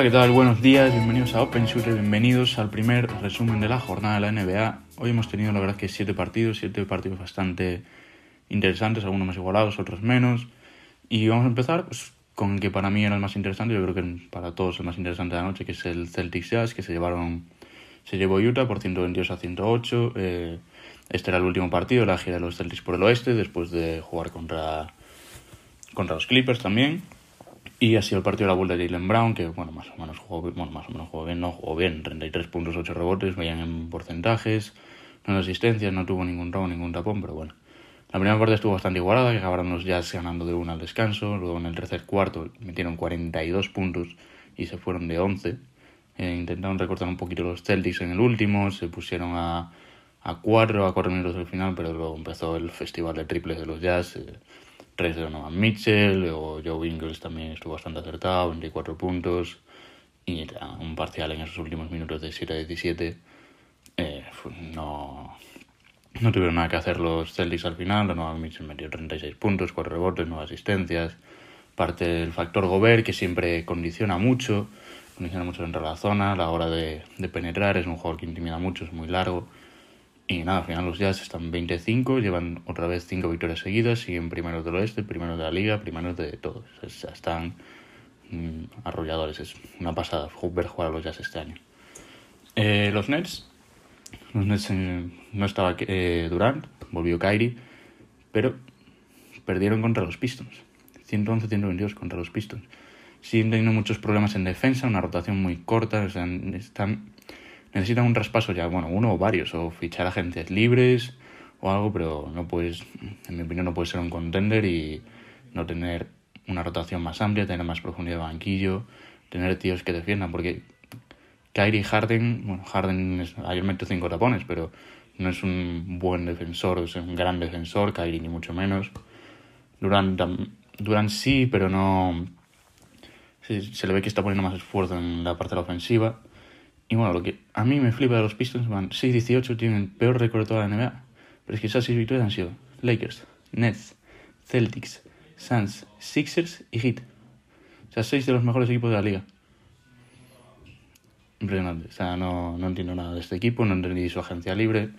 Hola, ¿qué tal? Buenos días, bienvenidos a Open Shooter, bienvenidos al primer resumen de la jornada de la NBA. Hoy hemos tenido, la verdad, que siete partidos, siete partidos bastante interesantes, algunos más igualados, otros menos. Y vamos a empezar pues, con el que para mí era el más interesante, yo creo que para todos el más interesante de la noche, que es el Celtics Jazz, que se llevaron se llevó Utah por 122 a 108. Eh, este era el último partido, la gira de los Celtics por el oeste, después de jugar contra, contra los Clippers también. Y sido el partido de la vuelta de Jalen Brown, que bueno, más o menos jugó, bueno, más o menos jugó bien, no jugó bien, 33 puntos, 8 rebotes, vayan en porcentajes, no asistencias, no tuvo ningún robo, ningún tapón, pero bueno. La primera parte estuvo bastante igualada, que acabaron los Jazz ganando de una al descanso, luego en el tercer cuarto metieron 42 puntos y se fueron de 11. Eh, intentaron recortar un poquito los Celtics en el último, se pusieron a, a 4, a 4 minutos del final, pero luego empezó el festival de triples de los Jazz. Eh, tres de Donovan Mitchell, o Joe Ingles también estuvo bastante acertado, 24 puntos, y un parcial en esos últimos minutos de 7 a 17. Eh, no, no tuvieron nada que hacer los Celtics al final, Donovan Mitchell metió 36 puntos, 4 rebotes, 9 asistencias, parte del factor Gobert que siempre condiciona mucho, condiciona mucho dentro de la zona a la hora de, de penetrar, es un jugador que intimida mucho, es muy largo. Y nada, al final los Jazz están 25, llevan otra vez 5 victorias seguidas, siguen primeros del oeste, primeros de la liga, primeros de todo. O sea, están mmm, arrolladores, es una pasada ver jugar a los Jazz este año. Eh, los Nets, los Nets eh, no estaba eh, Durant, volvió Kyrie, pero perdieron contra los Pistons. 111-122 contra los Pistons. Siguen teniendo muchos problemas en defensa, una rotación muy corta, o sea, están necesitan un traspaso ya, bueno, uno o varios, o fichar agentes libres o algo, pero no puedes, en mi opinión, no puedes ser un contender y no tener una rotación más amplia, tener más profundidad de banquillo, tener tíos que defiendan, porque Kyrie Harden, bueno, Harden es, ayer metió cinco tapones, pero no es un buen defensor, es un gran defensor, Kyrie ni mucho menos. Durant, Durant sí, pero no... Se, se le ve que está poniendo más esfuerzo en la parte de la ofensiva y bueno, lo que a mí me flipa de los Pistons, van 6-18, tienen el peor récord de toda la NBA. Pero es que esas seis victorias han sido Lakers, Nets, Celtics, Suns, Sixers y Heat. O sea, seis de los mejores equipos de la liga. Impresionante. O sea, no, no entiendo nada de este equipo, no entendí su agencia libre,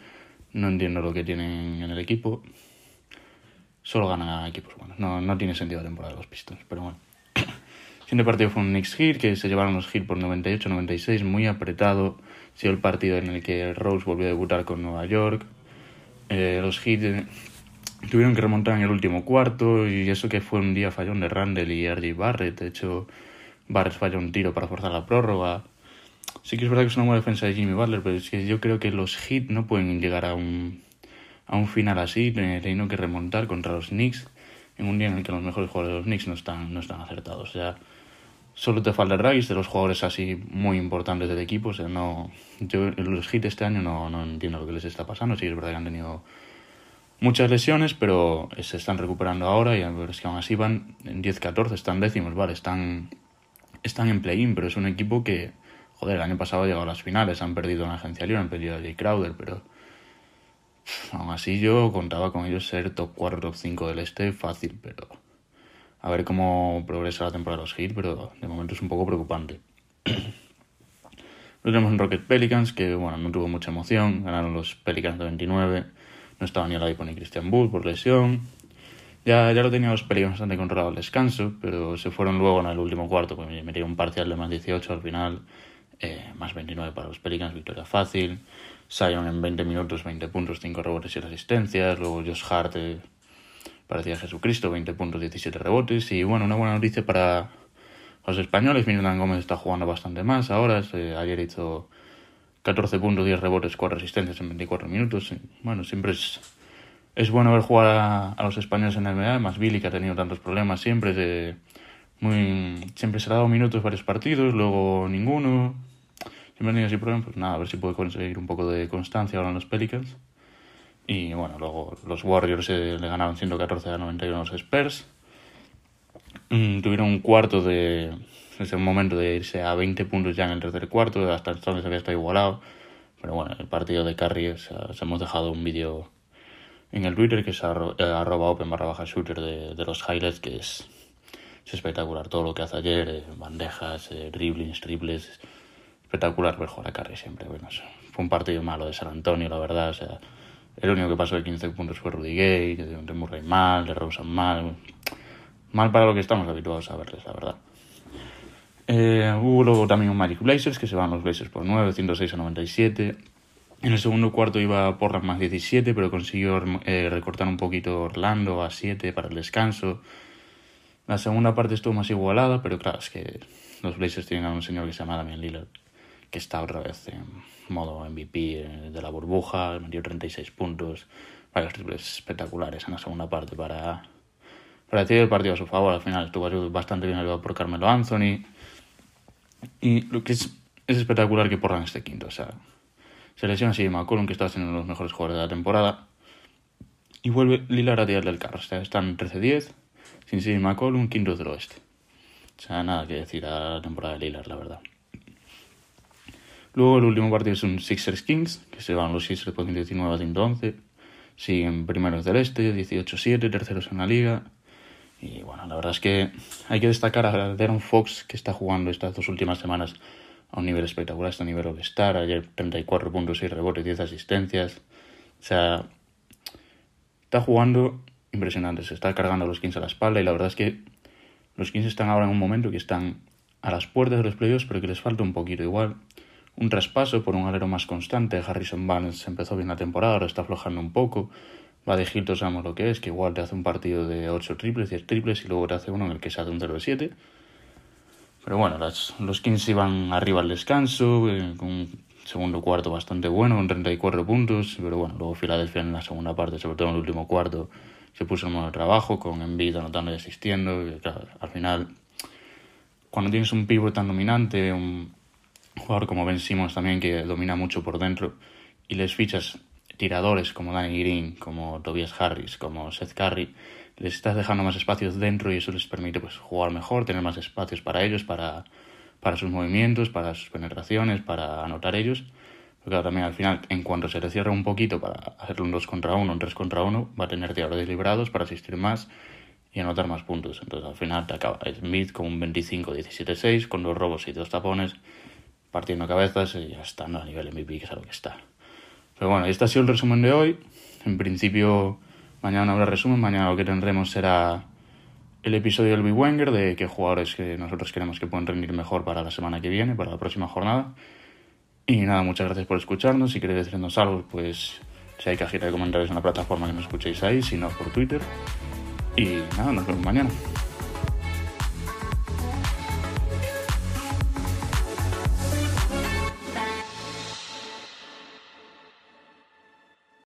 no entiendo lo que tienen en el equipo. Solo ganan equipos buenos. No, no tiene sentido la temporada de los Pistons, pero bueno. Siguiente partido fue un Knicks Heat, que se llevaron los Heat por 98-96, muy apretado. Ha sido el partido en el que Rose volvió a debutar con Nueva York. Eh, los Heat eh, tuvieron que remontar en el último cuarto, y eso que fue un día fallón de Randall y R.J. Barrett. De hecho, Barrett falló un tiro para forzar la prórroga. Sí que es verdad que es una buena defensa de Jimmy Butler, pero es que yo creo que los Heat no pueden llegar a un, a un final así, teniendo que remontar contra los Knicks en un día en el que los mejores jugadores de los Knicks no están, no están acertados. O sea, Solo te falta el Rice, de los jugadores así muy importantes del equipo. O sea, no, yo los hits este año no, no entiendo lo que les está pasando. Sí, es verdad que han tenido muchas lesiones, pero se están recuperando ahora y es que aún así van en 10-14, están décimos, vale, están, están en play-in, pero es un equipo que, joder, el año pasado ha llegado a las finales, han perdido en la agencia libre, han perdido a Jay Crowder, pero aún así yo contaba con ellos ser top 4, top 5 del este fácil, pero a ver cómo progresa la temporada de los Heat, pero de momento es un poco preocupante. Luego tenemos un Rocket Pelicans, que bueno, no tuvo mucha emoción, ganaron los Pelicans de 29, no estaba ni Oladipo ni Christian Bull por lesión. Ya, ya lo tenían los Pelicans bastante controlado al descanso, pero se fueron luego en el último cuarto, pues metieron un parcial de más 18 al final, eh, más 29 para los Pelicans, victoria fácil. Sion en 20 minutos, 20 puntos, 5 rebotes y asistencias. Luego Josh Hart eh, parecía Jesucristo, 20 puntos, 17 rebotes. Y bueno, una buena noticia para los españoles. Miranda Gómez está jugando bastante más ahora. ayer hizo 14 puntos, 10 rebotes, 4 asistencias en 24 minutos. Bueno, siempre es, es bueno ver jugar a, los españoles en el NBA. Más Billy, que ha tenido tantos problemas siempre. De, muy, siempre se ha dado minutos varios partidos, luego ninguno. Tenido así problemas. Pues nada, a ver si puede conseguir un poco de constancia ahora en los Pelicans. Y bueno, luego los Warriors eh, le ganaron 114 a 91 a los Spurs. Mm, tuvieron un cuarto de. ese momento de irse a 20 puntos ya en el tercer cuarto, hasta entonces había estado igualado. Pero bueno, el partido de Curry, hemos dejado un vídeo en el Twitter que es arroba open barra baja shooter de, los highlights, que es, es espectacular todo lo que hace ayer, eh, bandejas, eh, dribblings, triples, espectacular ver jugar a Curry siempre. Bueno, fue un partido malo de San Antonio, la verdad, o sea, el único que pasó de 15 puntos fue Rudy Gay, de Murray mal, de Rosen mal, mal para lo que estamos habituados a verles, la verdad. Eh, hubo luego también un Magic Blazers, que se van los Blazers por 9, 106 a 97. En el segundo cuarto iba Portland más 17, pero consiguió eh, recortar un poquito Orlando a 7 para el descanso. La segunda parte estuvo más igualada, pero claro, es que los Blazers tienen a un señor que se llama Damian Lillard, que está otra vez en modo MVP eh, de la burbuja, metió 36 puntos, varios triples espectaculares en la segunda parte para, para el partido a su favor. Al final estuvo bastante bien ayudado por Carmelo Anthony. Y lo que es, es espectacular que Portland este quinto. O sea, se lesiona así McCollum, que está siendo uno de los mejores jugadores de la temporada. Y vuelve Lillard a tirarle el carro. O sea, están 13-10, sin CJ McCollum, quinto del oeste. O sea, nada que decir a la temporada de Lillard, la verdad. Luego el último partido es un Sixers Kings, que se van los Sixers por 119 a 111. Siguen primeros del este, 18-7, terceros en la liga. Y bueno, la verdad es que hay que destacar a Darren Fox, que está jugando estas dos últimas semanas a un nivel espectacular, está a nivel All-Star, ayer 34 puntos, 6 rebotes, 10 asistencias. O sea, está jugando impresionante, se está cargando a los Kings a la espalda y la verdad es que los Kings están ahora en un momento que están a las puertas de los playoffs, pero que les falta un poquito igual. Un traspaso por un alero más constante. Harrison Barnes empezó bien la temporada, ahora está aflojando un poco. Va de Hilton sabemos lo que es, que igual te hace un partido de 8 triples, 10 triples y luego te hace uno en el que se hace un 0 de 7. Pero bueno, los Kings iban arriba al descanso, eh, con un segundo cuarto bastante bueno, con 34 puntos. Pero bueno, luego Filadelfia en la segunda parte, sobre todo en el último cuarto, se puso en modo trabajo, con Embiid anotando y asistiendo. Al final, cuando tienes un pívot tan dominante, jugador como Ben Simmons también que domina mucho por dentro, y les fichas tiradores como Danny Green, como Tobias Harris, como Seth Curry, les estás dejando más espacios dentro y eso les permite pues, jugar mejor, tener más espacios para ellos, para, para sus movimientos, para sus penetraciones, para anotar ellos. Porque también al final, en cuanto se le cierra un poquito para hacerle un 2 contra 1, un 3 contra 1, va a tener tiradores librados para asistir más y anotar más puntos. Entonces al final te acaba Smith con un 25-17-6, con dos robos y dos tapones, partiendo cabezas y ya está a nivel MVP, que es a lo que está. Pero bueno, este ha sido el resumen de hoy. En principio, mañana habrá resumen. Mañana lo que tendremos será el episodio del Big Wenger, de qué jugadores que nosotros queremos que puedan rendir mejor para la semana que viene, para la próxima jornada. Y nada, muchas gracias por escucharnos. Si queréis decirnos algo, pues si hay cajita de comentarios en la plataforma que nos escuchéis ahí, si no por Twitter. Y nada, nos vemos mañana.